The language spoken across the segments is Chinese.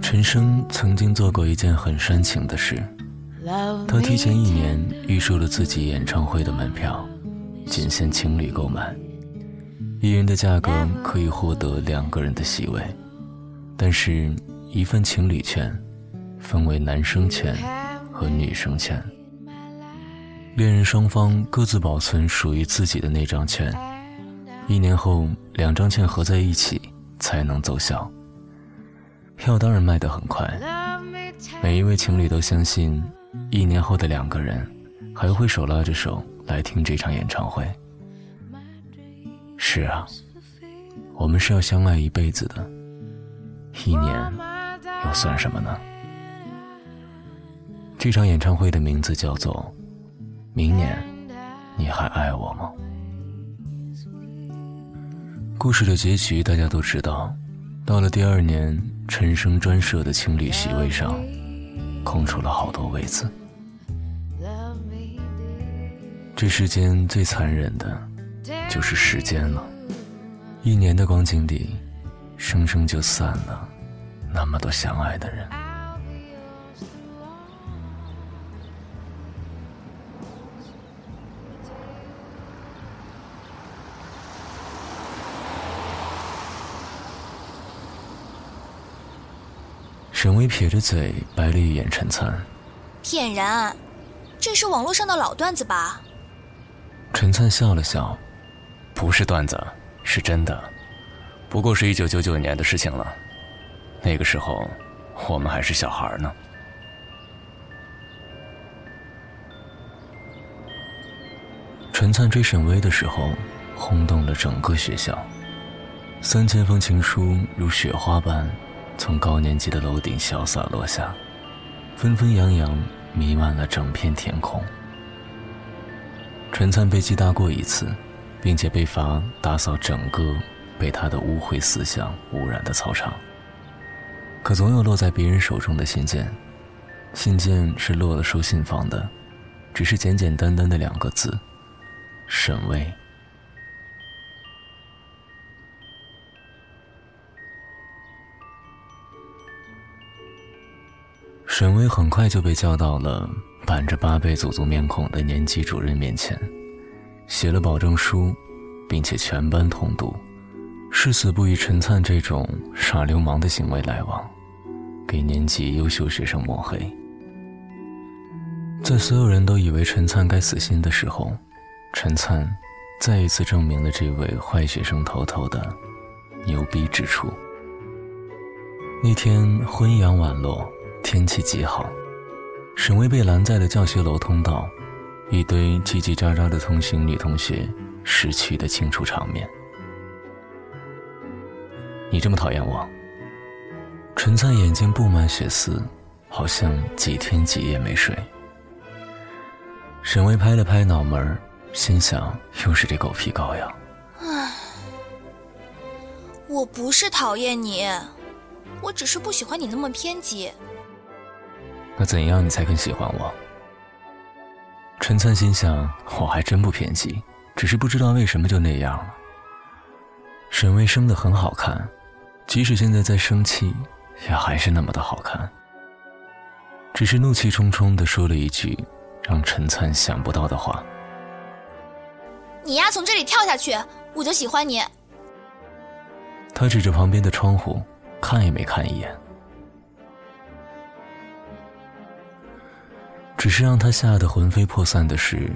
陈升曾经做过一件很煽情的事，他提前一年预售了自己演唱会的门票，仅限情侣购买，一人的价格可以获得两个人的席位，但是，一份情侣券分为男生券和女生券，恋人双方各自保存属于自己的那张券，一年后两张券合在一起才能奏效。票当然卖得很快，每一位情侣都相信，一年后的两个人还会手拉着手来听这场演唱会。是啊，我们是要相爱一辈子的，一年又算什么呢？这场演唱会的名字叫做《明年你还爱我吗》。故事的结局大家都知道，到了第二年。陈升专设的情侣席位上，空出了好多位子。这世间最残忍的，就是时间了。一年的光景里，生生就散了那么多相爱的人。沈巍撇着嘴，白了一眼陈灿：“骗人，这是网络上的老段子吧？”陈灿笑了笑：“不是段子，是真的。不过是一九九九年的事情了，那个时候我们还是小孩呢。”陈灿追沈巍的时候，轰动了整个学校，三千封情书如雪花般。从高年级的楼顶潇洒落下，纷纷扬扬弥漫了整片天空。陈灿被记大过一次，并且被罚打扫整个被他的污秽思想污染的操场。可总有落在别人手中的信件，信件是落了收信方的，只是简简单单的两个字：沈巍。沈巍很快就被叫到了板着八辈祖宗面孔的年级主任面前，写了保证书，并且全班通读，誓死不与陈灿这种耍流氓的行为来往，给年级优秀学生抹黑。在所有人都以为陈灿该死心的时候，陈灿再一次证明了这位坏学生头头的牛逼之处。那天昏阳晚落。天气极好，沈巍被拦在了教学楼通道，一堆叽叽喳喳的同行女同学识趣的清楚场面。你这么讨厌我？陈灿眼睛布满血丝，好像几天几夜没睡。沈巍拍了拍脑门心想又是这狗皮膏药。唉，我不是讨厌你，我只是不喜欢你那么偏激。那怎样你才肯喜欢我？陈灿心想，我还真不偏激，只是不知道为什么就那样了。沈巍生的很好看，即使现在在生气，也还是那么的好看。只是怒气冲冲的说了一句让陈灿想不到的话：“你丫从这里跳下去，我就喜欢你。”他指着旁边的窗户，看也没看一眼。只是让他吓得魂飞魄散的是，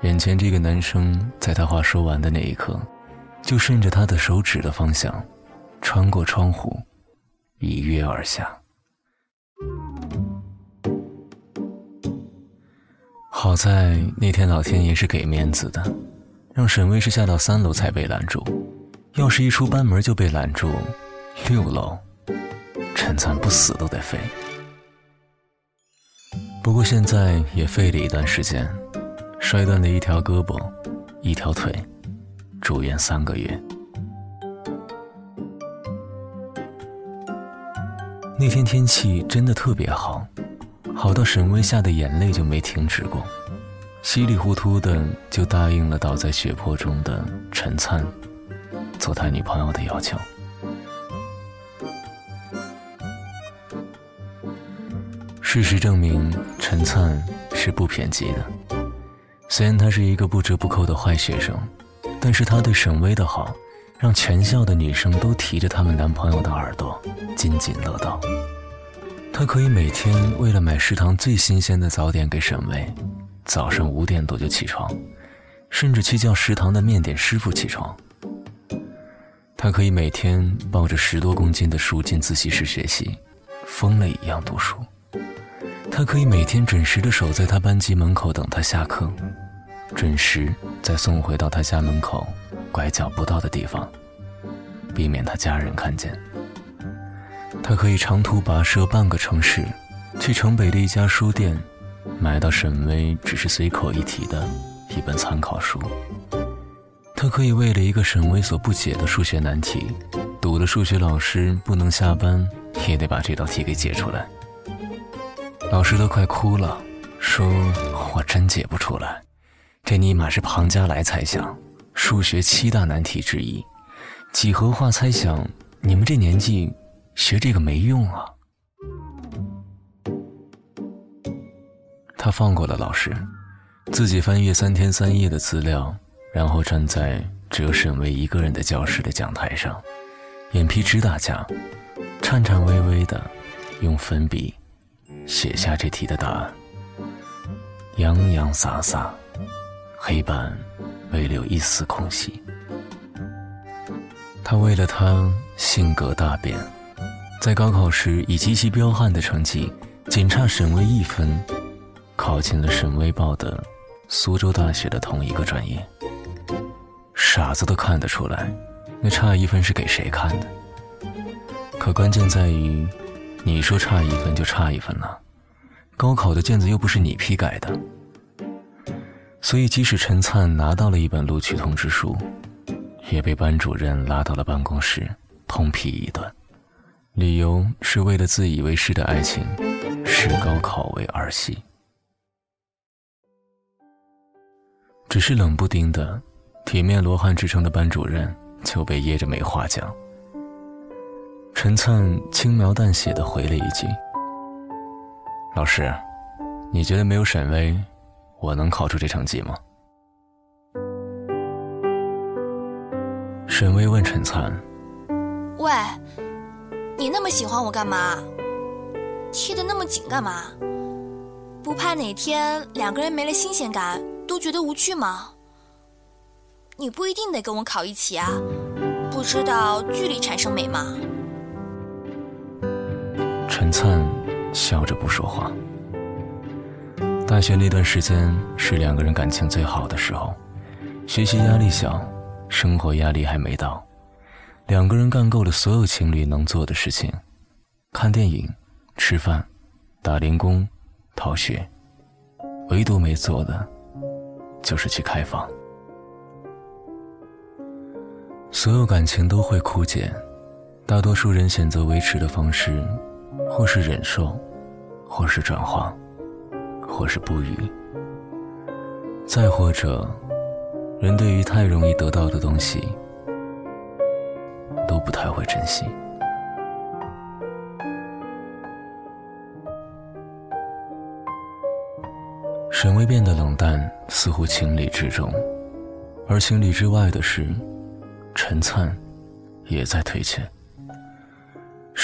眼前这个男生在他话说完的那一刻，就顺着他的手指的方向，穿过窗户，一跃而下。好在那天老天爷是给面子的，让沈巍是下到三楼才被拦住，要是一出班门就被拦住，六楼，陈灿不死都得飞。不过现在也废了一段时间，摔断了一条胳膊，一条腿，住院三个月。那天天气真的特别好，好到沈巍下的眼泪就没停止过，稀里糊涂的就答应了倒在血泊中的陈灿做他女朋友的要求。事实证明，陈灿是不偏激的。虽然他是一个不折不扣的坏学生，但是他对沈巍的好，让全校的女生都提着他们男朋友的耳朵津津乐道。他可以每天为了买食堂最新鲜的早点给沈巍，早上五点多就起床，甚至去叫食堂的面点师傅起床。他可以每天抱着十多公斤的书进自习室学习，疯了一样读书。他可以每天准时的守在他班级门口等他下课，准时再送回到他家门口拐角不到的地方，避免他家人看见。他可以长途跋涉半个城市，去城北的一家书店，买到沈巍只是随口一提的一本参考书。他可以为了一个沈巍所不解的数学难题，堵得数学老师不能下班，也得把这道题给解出来。老师都快哭了，说我真解不出来，这尼玛是庞加莱猜想，数学七大难题之一，几何化猜想，你们这年纪学这个没用啊。他放过了老师，自己翻阅三天三夜的资料，然后站在只有沈巍一个人的教室的讲台上，眼皮直打架，颤颤巍巍的用粉笔。写下这题的答案，洋洋洒洒，黑板未留一丝空隙。他为了他性格大变，在高考时以极其彪悍的成绩，仅差沈巍一分，考进了沈巍报的苏州大学的同一个专业。傻子都看得出来，那差一分是给谁看的？可关键在于。你说差一分就差一分了，高考的卷子又不是你批改的，所以即使陈灿拿到了一本录取通知书，也被班主任拉到了办公室痛批一顿，理由是为了自以为是的爱情视高考为儿戏。只是冷不丁的，铁面罗汉之称的班主任就被噎着没话讲。陈灿轻描淡写的回了一句：“老师，你觉得没有沈巍，我能考出这成绩吗？”沈巍问陈灿：“喂，你那么喜欢我干嘛？贴的那么紧干嘛？不怕哪天两个人没了新鲜感，都觉得无趣吗？你不一定得跟我考一起啊，不知道距离产生美吗？”陈灿笑着不说话。大学那段时间是两个人感情最好的时候，学习压力小，生活压力还没到，两个人干够了所有情侣能做的事情：看电影、吃饭、打零工、逃学，唯独没做的就是去开房。所有感情都会枯竭，大多数人选择维持的方式。或是忍受，或是转化，或是不语，再或者，人对于太容易得到的东西，都不太会珍惜。沈巍变得冷淡，似乎情理之中，而情理之外的是，陈灿也在退却。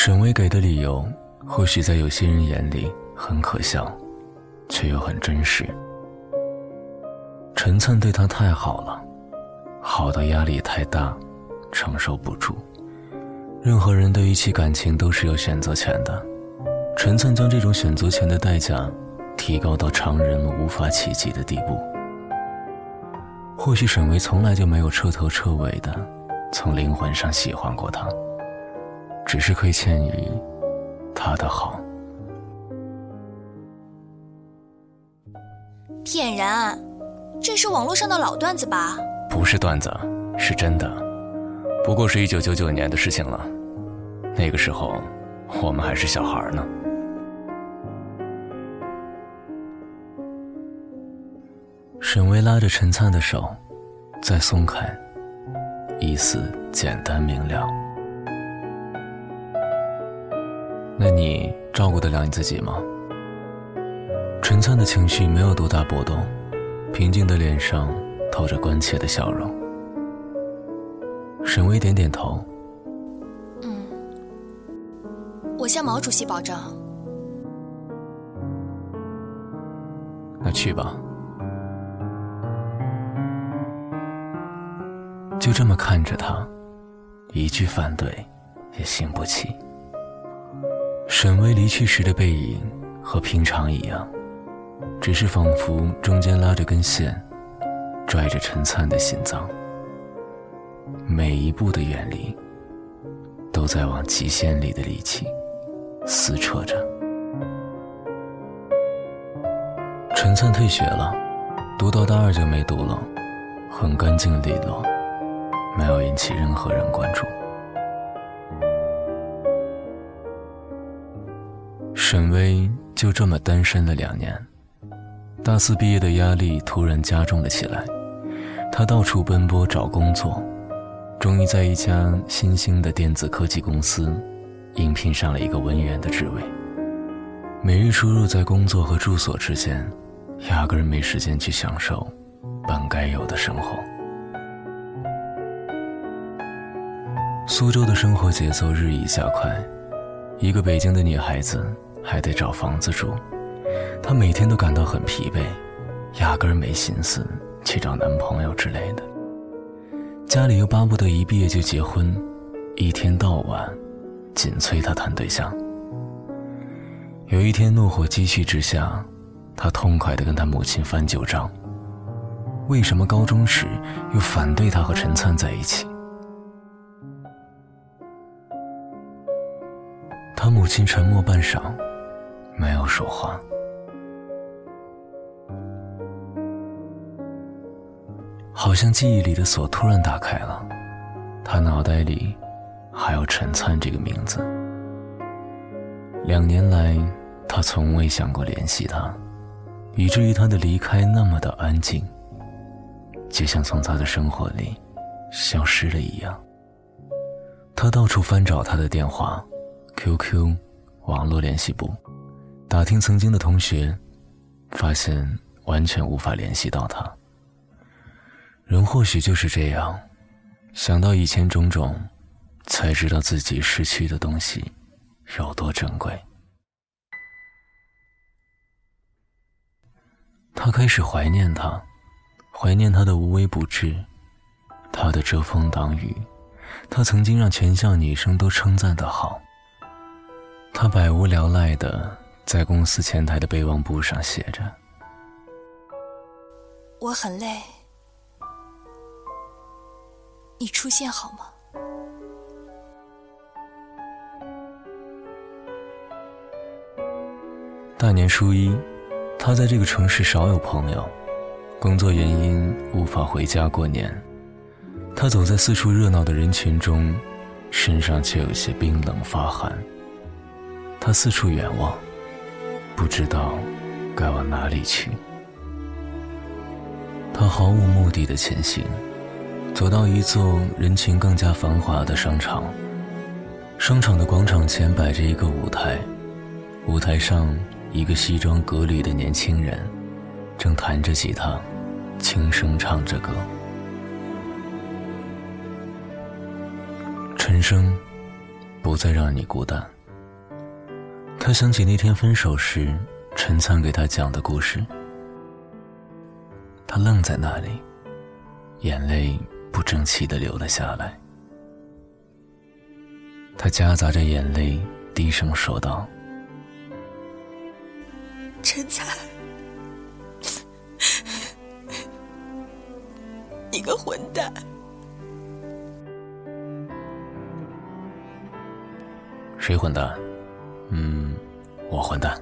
沈巍给的理由。或许在有些人眼里很可笑，却又很真实。陈灿对他太好了，好到压力太大，承受不住。任何人对一起感情都是有选择权的，陈灿将这种选择权的代价提高到常人无法企及的地步。或许沈巍从来就没有彻头彻尾的从灵魂上喜欢过他，只是亏欠于他的好。骗人这是网络上的老段子吧不是段子是真的。不过是一九九九年的事情了那个时候我们还是小孩呢。沈巍拉着陈灿的手再松开意思简单明了。那你照顾得了你自己吗？陈灿的情绪没有多大波动，平静的脸上透着关切的笑容。沈巍点点头，嗯，我向毛主席保证。那去吧。就这么看着他，一句反对也兴不起。沈巍离去时的背影和平常一样，只是仿佛中间拉着根线，拽着陈灿的心脏。每一步的远离，都在往极限里的力气撕扯着。陈灿退学了，读到大二就没读了，很干净利落。没有引起任何人关注。沈巍就这么单身了两年，大四毕业的压力突然加重了起来，他到处奔波找工作，终于在一家新兴的电子科技公司应聘上了一个文员的职位。每日出入在工作和住所之间，压根儿没时间去享受本该有的生活。苏州的生活节奏日益加快，一个北京的女孩子还得找房子住，她每天都感到很疲惫，压根儿没心思去找男朋友之类的。家里又巴不得一毕业就结婚，一天到晚紧催她谈对象。有一天怒火积蓄之下，她痛快地跟她母亲翻旧账：为什么高中时又反对她和陈灿在一起？他母亲沉默半晌，没有说话。好像记忆里的锁突然打开了，他脑袋里还有陈灿这个名字。两年来，他从未想过联系他，以至于他的离开那么的安静，就像从他的生活里消失了一样。他到处翻找他的电话。QQ，网络联系簿，打听曾经的同学，发现完全无法联系到他。人或许就是这样，想到以前种种，才知道自己失去的东西有多珍贵。他开始怀念他，怀念他的无微不至，他的遮风挡雨，他曾经让全校女生都称赞的好。他百无聊赖的在公司前台的备忘簿上写着：“我很累，你出现好吗？”大年初一，他在这个城市少有朋友，工作原因无法回家过年。他走在四处热闹的人群中，身上却有些冰冷发寒。他四处远望，不知道该往哪里去。他毫无目的的前行，走到一座人群更加繁华的商场。商场的广场前摆着一个舞台，舞台上一个西装革履的年轻人，正弹着吉他，轻声唱着歌。陈升，不再让你孤单。他想起那天分手时，陈灿给他讲的故事。他愣在那里，眼泪不争气的流了下来。他夹杂着眼泪，低声说道：“陈灿，你个混蛋！”谁混蛋？嗯，我混蛋。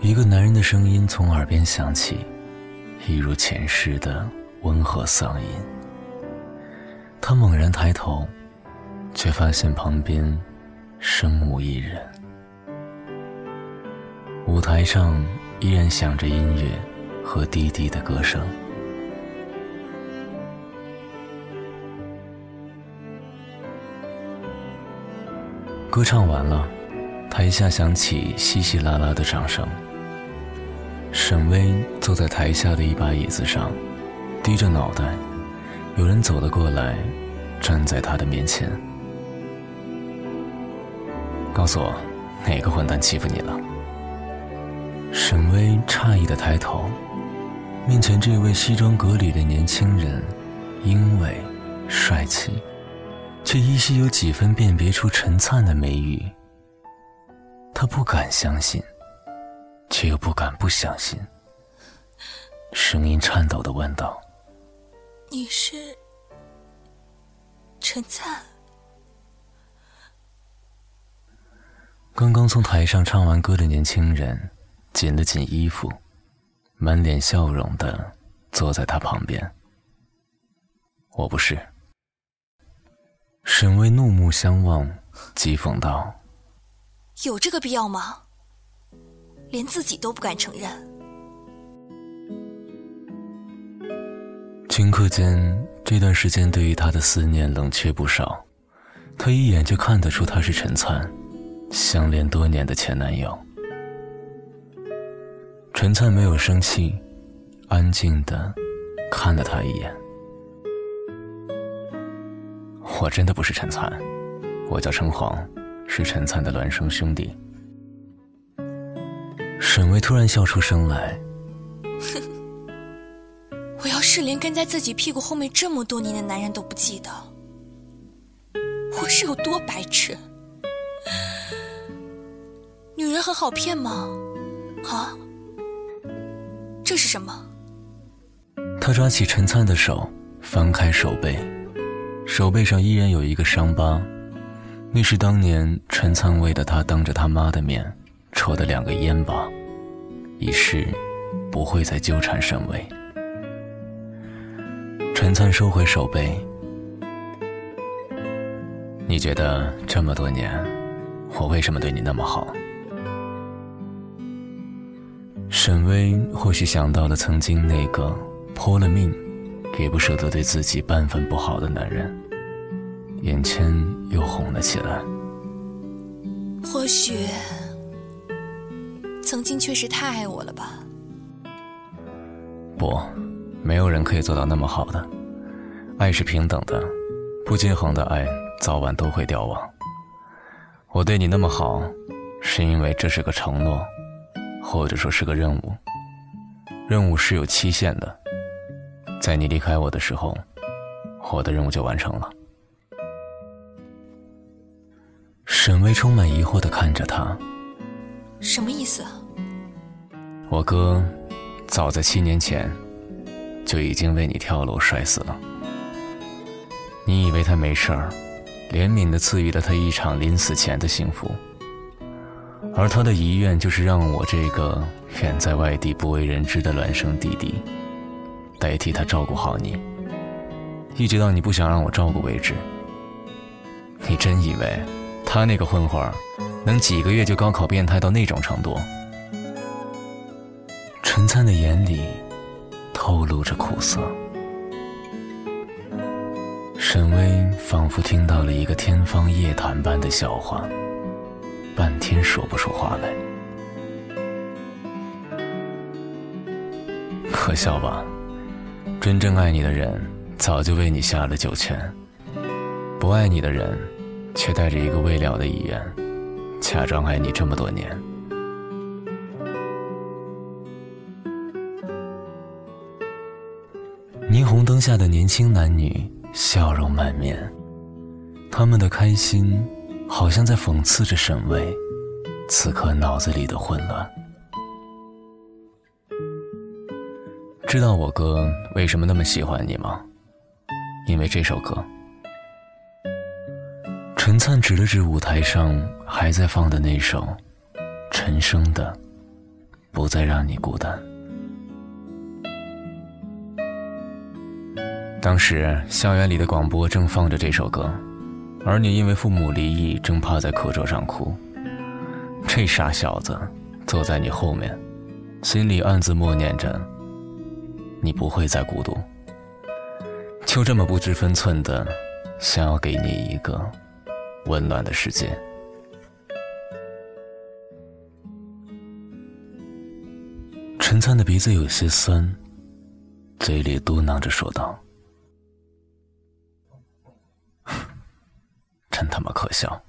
一个男人的声音从耳边响起，一如前世的温和嗓音。他猛然抬头，却发现旁边身无一人。舞台上依然响着音乐，和低低的歌声。歌唱完了，台下响起稀稀拉拉的掌声。沈巍坐在台下的一把椅子上，低着脑袋。有人走了过来，站在他的面前，告诉我，哪个混蛋欺负你了？沈巍诧异的抬头，面前这位西装革履的年轻人，英伟、帅气。却依稀有几分辨别出陈灿的眉宇，他不敢相信，却又不敢不相信，声音颤抖的问道：“你是陈灿？”刚刚从台上唱完歌的年轻人紧了紧衣服，满脸笑容的坐在他旁边。我不是。沈巍怒目相望，讥讽道：“有这个必要吗？连自己都不敢承认。”顷刻间，这段时间对于他的思念冷却不少。他一眼就看得出他是陈灿，相恋多年的前男友。陈灿没有生气，安静的看了他一眼。我真的不是陈灿，我叫陈黄，是陈灿的孪生兄弟。沈巍突然笑出声来，哼，我要是连跟在自己屁股后面这么多年的男人都不记得，我是有多白痴？女人很好骗吗？啊？这是什么？他抓起陈灿的手，翻开手背。手背上依然有一个伤疤，那是当年陈灿为的他当着他妈的面抽的两个烟疤，以示不会再纠缠沈巍。陈灿收回手背，你觉得这么多年，我为什么对你那么好？沈巍或许想到了曾经那个泼了命。也不舍得对自己半分不好的男人，眼圈又红了起来。或许，曾经确实太爱我了吧？不，没有人可以做到那么好的。爱是平等的，不均衡的爱早晚都会凋亡。我对你那么好，是因为这是个承诺，或者说是个任务。任务是有期限的。在你离开我的时候，我的任务就完成了。沈巍充满疑惑的看着他，什么意思？我哥早在七年前就已经为你跳楼摔死了。你以为他没事儿，怜悯的赐予了他一场临死前的幸福，而他的遗愿就是让我这个远在外地不为人知的孪生弟弟。代替他照顾好你，一直到你不想让我照顾为止。你真以为他那个混混能几个月就高考变态到那种程度？陈灿的眼里透露着苦涩。沈巍仿佛听到了一个天方夜谭般的笑话，半天说不出话来。可笑吧？真正爱你的人早就为你下了九泉，不爱你的人却带着一个未了的遗愿，假装爱你这么多年。霓虹灯下的年轻男女笑容满面，他们的开心好像在讽刺着沈巍此刻脑子里的混乱。知道我哥为什么那么喜欢你吗？因为这首歌。陈灿指了指舞台上还在放的那首陈升的《不再让你孤单》。当时校园里的广播正放着这首歌，而你因为父母离异，正趴在课桌上哭。这傻小子坐在你后面，心里暗自默念着。你不会再孤独。就这么不知分寸的，想要给你一个温暖的世界。陈灿的鼻子有些酸，嘴里嘟囔着说道：“ 真他妈可笑。”